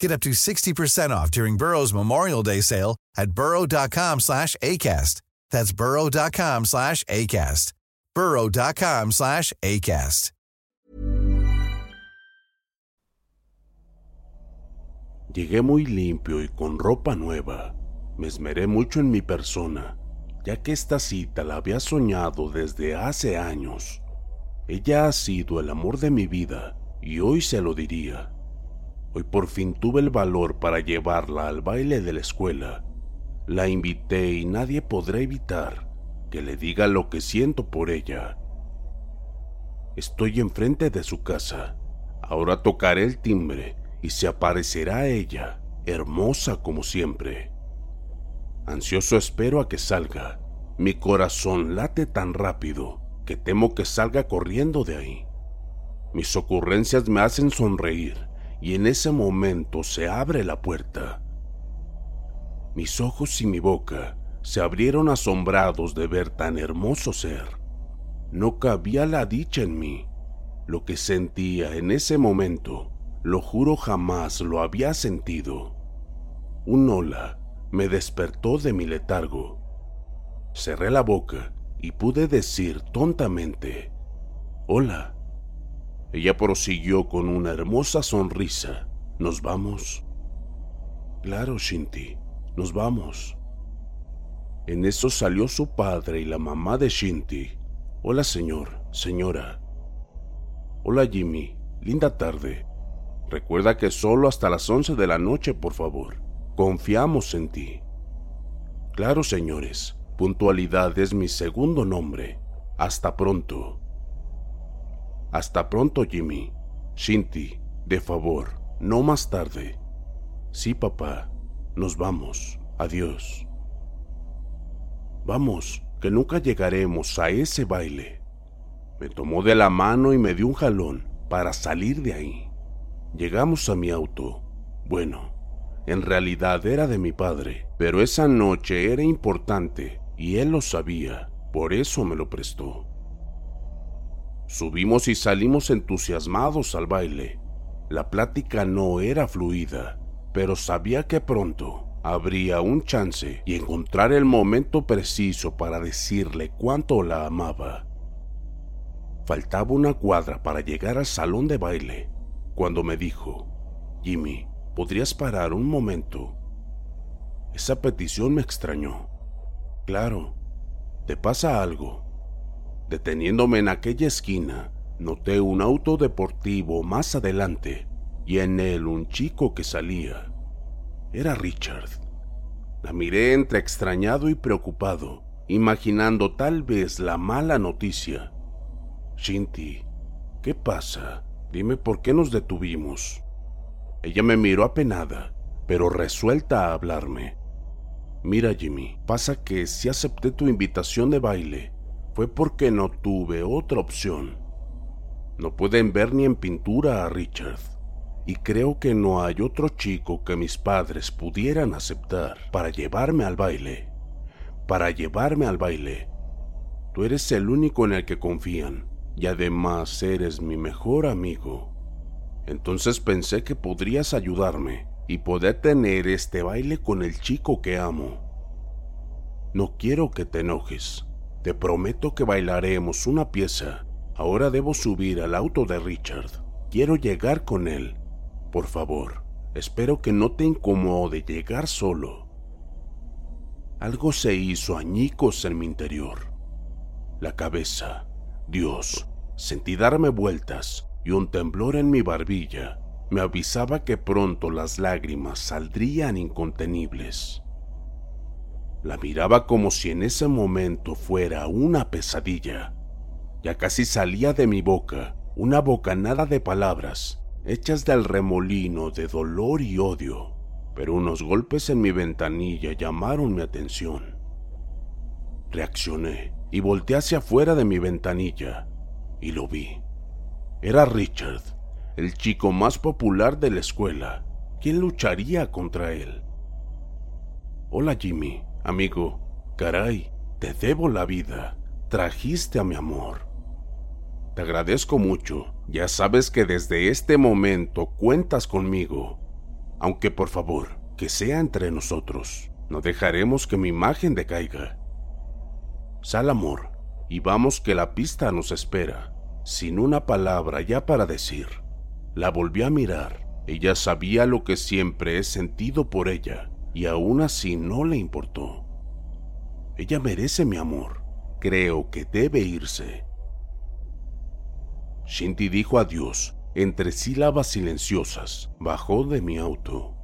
Get up to 60% off during Burrow's Memorial Day sale at burrow.com slash ACAST. That's burrow.com slash ACAST. burrow.com slash ACAST. Llegué muy limpio y con ropa nueva. Me esmeré mucho en mi persona, ya que esta cita la había soñado desde hace años. Ella ha sido el amor de mi vida y hoy se lo diría. Hoy por fin tuve el valor para llevarla al baile de la escuela. La invité y nadie podrá evitar que le diga lo que siento por ella. Estoy enfrente de su casa. Ahora tocaré el timbre y se aparecerá ella, hermosa como siempre. Ansioso espero a que salga. Mi corazón late tan rápido que temo que salga corriendo de ahí. Mis ocurrencias me hacen sonreír y en ese momento se abre la puerta. Mis ojos y mi boca se abrieron asombrados de ver tan hermoso ser. No cabía la dicha en mí. Lo que sentía en ese momento, lo juro jamás lo había sentido. Un ola me despertó de mi letargo. Cerré la boca y pude decir tontamente, Hola. Ella prosiguió con una hermosa sonrisa. ¿Nos vamos? Claro, Shinty, nos vamos. En eso salió su padre y la mamá de Shinty. Hola, señor, señora. Hola, Jimmy. Linda tarde. Recuerda que solo hasta las once de la noche, por favor. Confiamos en ti. Claro, señores. Puntualidad es mi segundo nombre. Hasta pronto. Hasta pronto, Jimmy. Shinty, de favor, no más tarde. Sí, papá. Nos vamos. Adiós. Vamos, que nunca llegaremos a ese baile. Me tomó de la mano y me dio un jalón para salir de ahí. Llegamos a mi auto. Bueno, en realidad era de mi padre, pero esa noche era importante y él lo sabía, por eso me lo prestó. Subimos y salimos entusiasmados al baile. La plática no era fluida, pero sabía que pronto habría un chance y encontrar el momento preciso para decirle cuánto la amaba. Faltaba una cuadra para llegar al salón de baile, cuando me dijo, Jimmy, ¿podrías parar un momento? Esa petición me extrañó. Claro, ¿te pasa algo? Deteniéndome en aquella esquina, noté un auto deportivo más adelante y en él un chico que salía. Era Richard. La miré entre extrañado y preocupado, imaginando tal vez la mala noticia. Shinty, ¿qué pasa? Dime por qué nos detuvimos. Ella me miró apenada, pero resuelta a hablarme. Mira, Jimmy, pasa que si acepté tu invitación de baile, fue porque no tuve otra opción. No pueden ver ni en pintura a Richard. y creo que no hay otro chico que mis padres pudieran aceptar para llevarme al baile. Para llevarme al baile. Tú eres el único en el que confían y además eres mi mejor amigo. Entonces pensé que podrías ayudarme y poder tener este baile con el chico que amo. No quiero que te enojes. Te prometo que bailaremos una pieza. Ahora debo subir al auto de Richard. Quiero llegar con él. Por favor, espero que no te incomode llegar solo. Algo se hizo añicos en mi interior. La cabeza, Dios, sentí darme vueltas y un temblor en mi barbilla me avisaba que pronto las lágrimas saldrían incontenibles. La miraba como si en ese momento fuera una pesadilla. Ya casi salía de mi boca una bocanada de palabras hechas del remolino de dolor y odio, pero unos golpes en mi ventanilla llamaron mi atención. Reaccioné y volteé hacia afuera de mi ventanilla y lo vi. Era Richard, el chico más popular de la escuela. ¿Quién lucharía contra él? Hola Jimmy, amigo. Caray, te debo la vida. Trajiste a mi amor. Te agradezco mucho. Ya sabes que desde este momento cuentas conmigo. Aunque por favor, que sea entre nosotros. No dejaremos que mi imagen decaiga. Sal amor, y vamos que la pista nos espera. Sin una palabra ya para decir. La volví a mirar. Ella sabía lo que siempre he sentido por ella, y aún así no le importó. Ella merece mi amor. Creo que debe irse. Shinty dijo adiós entre sílabas silenciosas. Bajó de mi auto.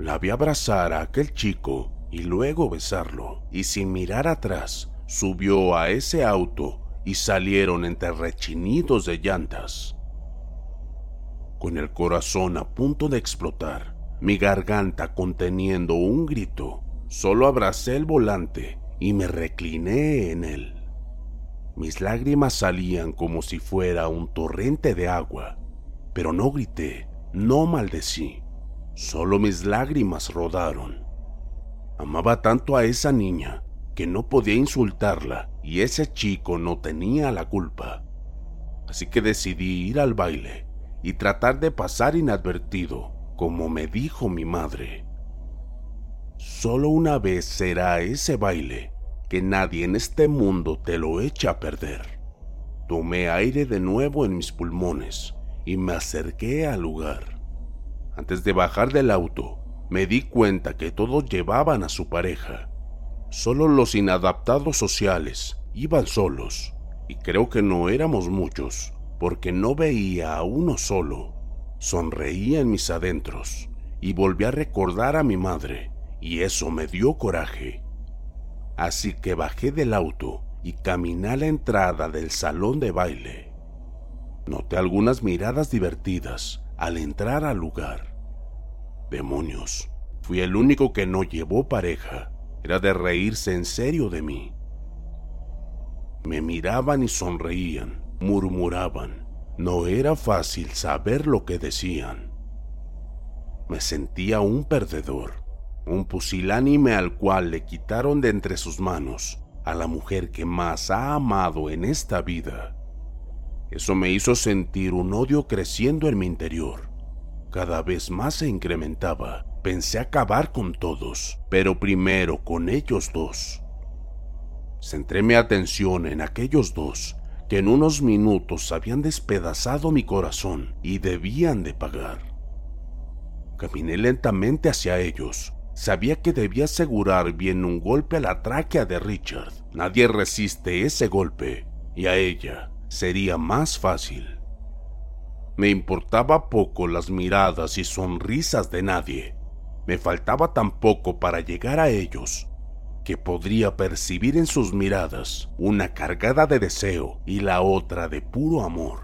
La vi abrazar a aquel chico y luego besarlo, y sin mirar atrás, subió a ese auto y salieron entre rechinidos de llantas. Con el corazón a punto de explotar, mi garganta conteniendo un grito, solo abracé el volante y me recliné en él. Mis lágrimas salían como si fuera un torrente de agua, pero no grité, no maldecí, solo mis lágrimas rodaron. Amaba tanto a esa niña que no podía insultarla y ese chico no tenía la culpa. Así que decidí ir al baile y tratar de pasar inadvertido, como me dijo mi madre. Solo una vez será ese baile que nadie en este mundo te lo echa a perder. Tomé aire de nuevo en mis pulmones y me acerqué al lugar. Antes de bajar del auto, me di cuenta que todos llevaban a su pareja. Solo los inadaptados sociales iban solos, y creo que no éramos muchos, porque no veía a uno solo. Sonreía en mis adentros y volví a recordar a mi madre, y eso me dio coraje. Así que bajé del auto y caminé a la entrada del salón de baile. Noté algunas miradas divertidas al entrar al lugar. Demonios, fui el único que no llevó pareja. Era de reírse en serio de mí. Me miraban y sonreían, murmuraban. No era fácil saber lo que decían. Me sentía un perdedor un pusilánime al cual le quitaron de entre sus manos a la mujer que más ha amado en esta vida. Eso me hizo sentir un odio creciendo en mi interior. Cada vez más se incrementaba. Pensé acabar con todos, pero primero con ellos dos. Centré mi atención en aquellos dos en unos minutos habían despedazado mi corazón y debían de pagar. Caminé lentamente hacia ellos, Sabía que debía asegurar bien un golpe a la tráquea de Richard. Nadie resiste ese golpe, y a ella sería más fácil. Me importaba poco las miradas y sonrisas de nadie. Me faltaba tan poco para llegar a ellos que podría percibir en sus miradas una cargada de deseo y la otra de puro amor.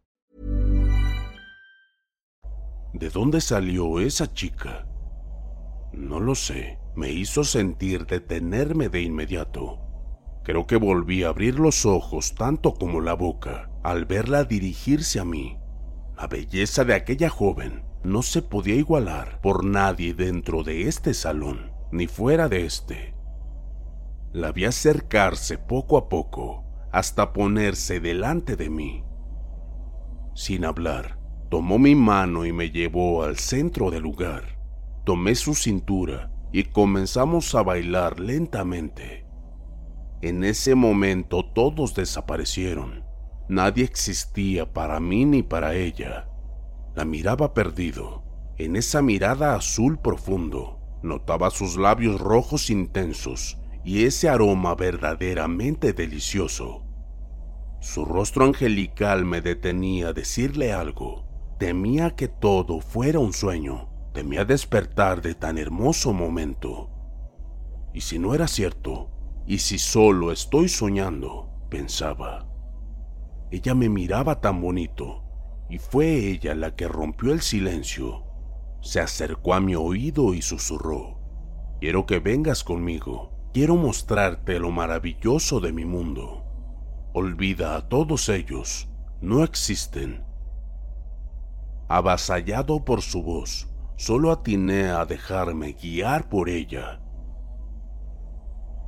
¿De dónde salió esa chica? No lo sé. Me hizo sentir detenerme de inmediato. Creo que volví a abrir los ojos tanto como la boca al verla dirigirse a mí. La belleza de aquella joven no se podía igualar por nadie dentro de este salón, ni fuera de este. La vi acercarse poco a poco hasta ponerse delante de mí. Sin hablar, tomó mi mano y me llevó al centro del lugar. Tomé su cintura y comenzamos a bailar lentamente. En ese momento todos desaparecieron. Nadie existía para mí ni para ella. La miraba perdido. En esa mirada azul profundo, notaba sus labios rojos intensos y ese aroma verdaderamente delicioso. Su rostro angelical me detenía a decirle algo. Temía que todo fuera un sueño. Temía despertar de tan hermoso momento. ¿Y si no era cierto? ¿Y si solo estoy soñando? pensaba. Ella me miraba tan bonito, y fue ella la que rompió el silencio. Se acercó a mi oído y susurró, Quiero que vengas conmigo, quiero mostrarte lo maravilloso de mi mundo. Olvida a todos ellos, no existen. Avasallado por su voz, solo atiné a dejarme guiar por ella.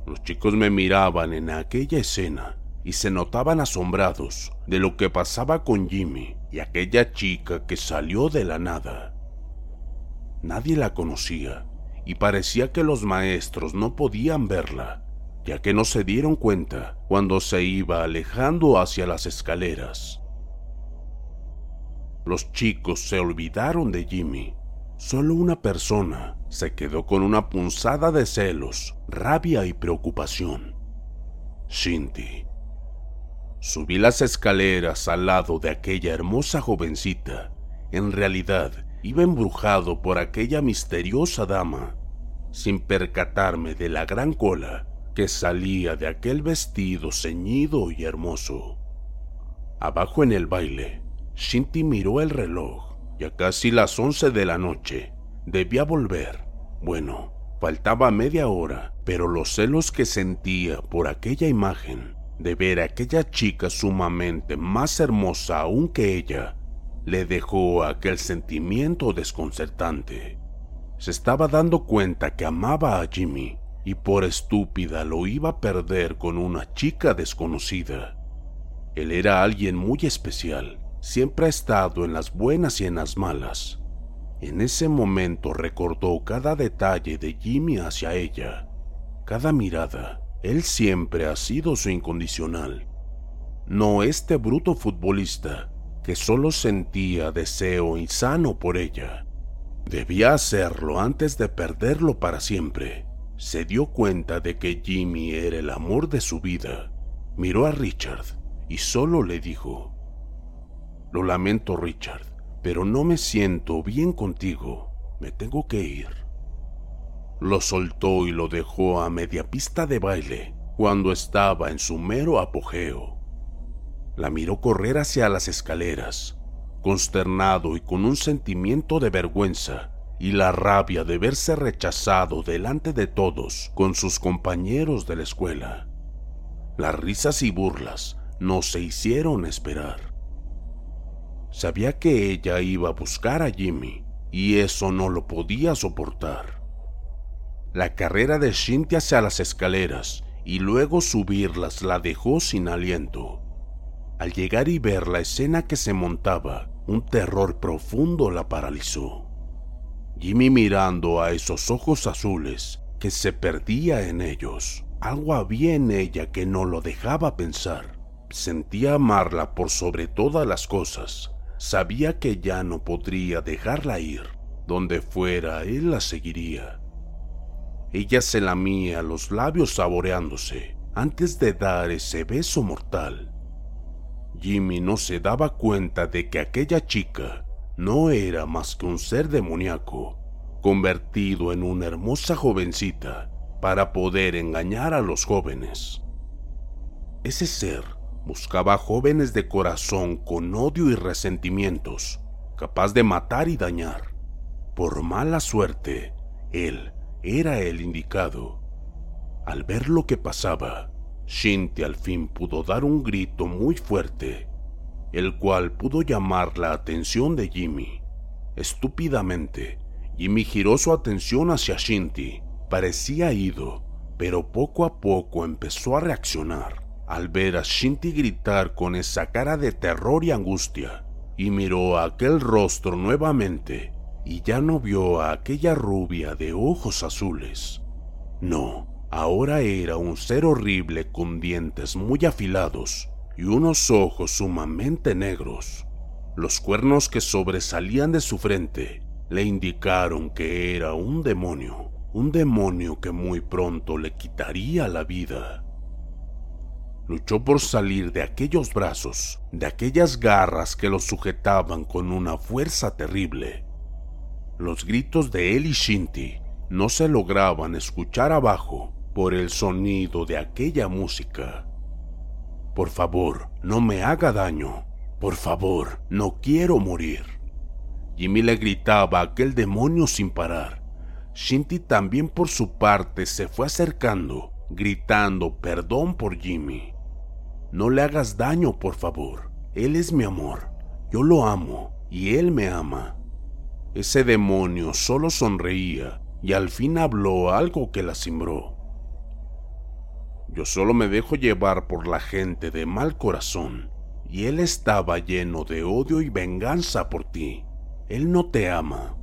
Los chicos me miraban en aquella escena y se notaban asombrados de lo que pasaba con Jimmy y aquella chica que salió de la nada. Nadie la conocía y parecía que los maestros no podían verla, ya que no se dieron cuenta cuando se iba alejando hacia las escaleras. Los chicos se olvidaron de Jimmy. Solo una persona se quedó con una punzada de celos, rabia y preocupación. Shinty. Subí las escaleras al lado de aquella hermosa jovencita. En realidad, iba embrujado por aquella misteriosa dama, sin percatarme de la gran cola que salía de aquel vestido ceñido y hermoso. Abajo en el baile, Shinty miró el reloj, ya casi las once de la noche. Debía volver. Bueno, faltaba media hora, pero los celos que sentía por aquella imagen de ver a aquella chica sumamente más hermosa aún que ella, le dejó aquel sentimiento desconcertante. Se estaba dando cuenta que amaba a Jimmy y por estúpida lo iba a perder con una chica desconocida. Él era alguien muy especial, siempre ha estado en las buenas y en las malas. En ese momento recordó cada detalle de Jimmy hacia ella, cada mirada, él siempre ha sido su incondicional. No este bruto futbolista que solo sentía deseo insano por ella. Debía hacerlo antes de perderlo para siempre. Se dio cuenta de que Jimmy era el amor de su vida. Miró a Richard y solo le dijo, Lo lamento Richard, pero no me siento bien contigo. Me tengo que ir. Lo soltó y lo dejó a media pista de baile cuando estaba en su mero apogeo. La miró correr hacia las escaleras, consternado y con un sentimiento de vergüenza y la rabia de verse rechazado delante de todos con sus compañeros de la escuela. Las risas y burlas no se hicieron esperar. Sabía que ella iba a buscar a Jimmy y eso no lo podía soportar. La carrera de Shinty hacia las escaleras y luego subirlas la dejó sin aliento. Al llegar y ver la escena que se montaba, un terror profundo la paralizó. Jimmy mirando a esos ojos azules que se perdía en ellos. Algo había en ella que no lo dejaba pensar. Sentía amarla por sobre todas las cosas. Sabía que ya no podría dejarla ir. Donde fuera, él la seguiría. Ella se lamía los labios saboreándose antes de dar ese beso mortal. Jimmy no se daba cuenta de que aquella chica no era más que un ser demoníaco, convertido en una hermosa jovencita para poder engañar a los jóvenes. Ese ser buscaba jóvenes de corazón con odio y resentimientos, capaz de matar y dañar. Por mala suerte, él era el indicado. Al ver lo que pasaba, Shinty al fin pudo dar un grito muy fuerte, el cual pudo llamar la atención de Jimmy. Estúpidamente, Jimmy giró su atención hacia Shinty. Parecía ido, pero poco a poco empezó a reaccionar al ver a Shinty gritar con esa cara de terror y angustia, y miró a aquel rostro nuevamente, y ya no vio a aquella rubia de ojos azules. No, Ahora era un ser horrible con dientes muy afilados y unos ojos sumamente negros. Los cuernos que sobresalían de su frente le indicaron que era un demonio, un demonio que muy pronto le quitaría la vida. Luchó por salir de aquellos brazos, de aquellas garras que lo sujetaban con una fuerza terrible. Los gritos de él y Shinty no se lograban escuchar abajo por el sonido de aquella música. Por favor, no me haga daño. Por favor, no quiero morir. Jimmy le gritaba a aquel demonio sin parar. Shinty también por su parte se fue acercando, gritando perdón por Jimmy. No le hagas daño, por favor. Él es mi amor. Yo lo amo y él me ama. Ese demonio solo sonreía y al fin habló algo que la cimbró. Yo solo me dejo llevar por la gente de mal corazón, y él estaba lleno de odio y venganza por ti. Él no te ama.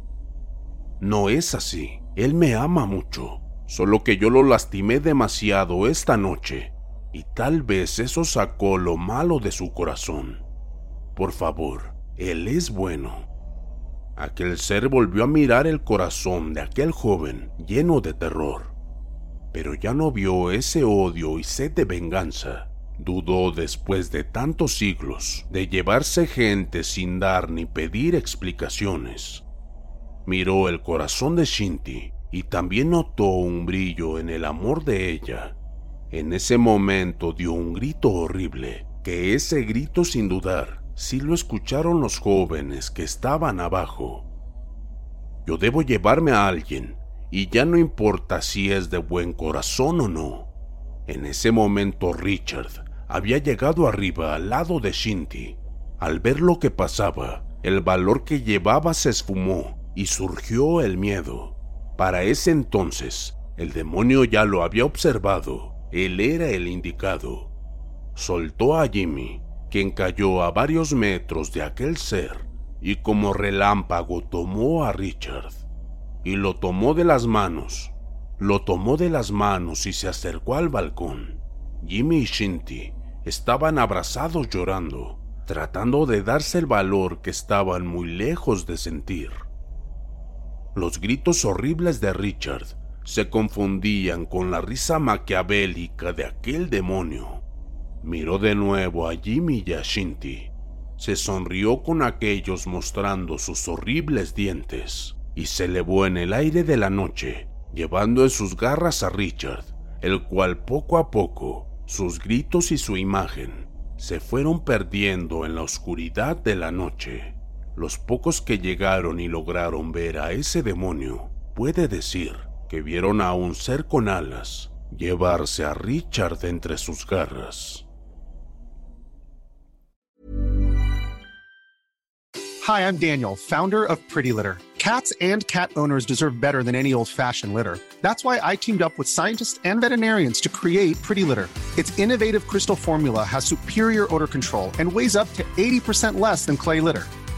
No es así. Él me ama mucho, solo que yo lo lastimé demasiado esta noche, y tal vez eso sacó lo malo de su corazón. Por favor, él es bueno. Aquel ser volvió a mirar el corazón de aquel joven lleno de terror pero ya no vio ese odio y sed de venganza. Dudó después de tantos siglos de llevarse gente sin dar ni pedir explicaciones. Miró el corazón de Shinty y también notó un brillo en el amor de ella. En ese momento dio un grito horrible, que ese grito sin dudar sí lo escucharon los jóvenes que estaban abajo. Yo debo llevarme a alguien, y ya no importa si es de buen corazón o no. En ese momento Richard había llegado arriba al lado de Shinty. Al ver lo que pasaba, el valor que llevaba se esfumó y surgió el miedo. Para ese entonces, el demonio ya lo había observado. Él era el indicado. Soltó a Jimmy, quien cayó a varios metros de aquel ser, y como relámpago tomó a Richard y lo tomó de las manos. Lo tomó de las manos y se acercó al balcón. Jimmy y Shinty estaban abrazados llorando, tratando de darse el valor que estaban muy lejos de sentir. Los gritos horribles de Richard se confundían con la risa maquiavélica de aquel demonio. Miró de nuevo a Jimmy y a Shinty. Se sonrió con aquellos mostrando sus horribles dientes y se elevó en el aire de la noche, llevando en sus garras a Richard, el cual poco a poco, sus gritos y su imagen se fueron perdiendo en la oscuridad de la noche. Los pocos que llegaron y lograron ver a ese demonio, puede decir que vieron a un ser con alas llevarse a Richard entre sus garras. Hi, I'm Daniel, founder of Pretty Litter. Cats and cat owners deserve better than any old fashioned litter. That's why I teamed up with scientists and veterinarians to create Pretty Litter. Its innovative crystal formula has superior odor control and weighs up to 80% less than clay litter.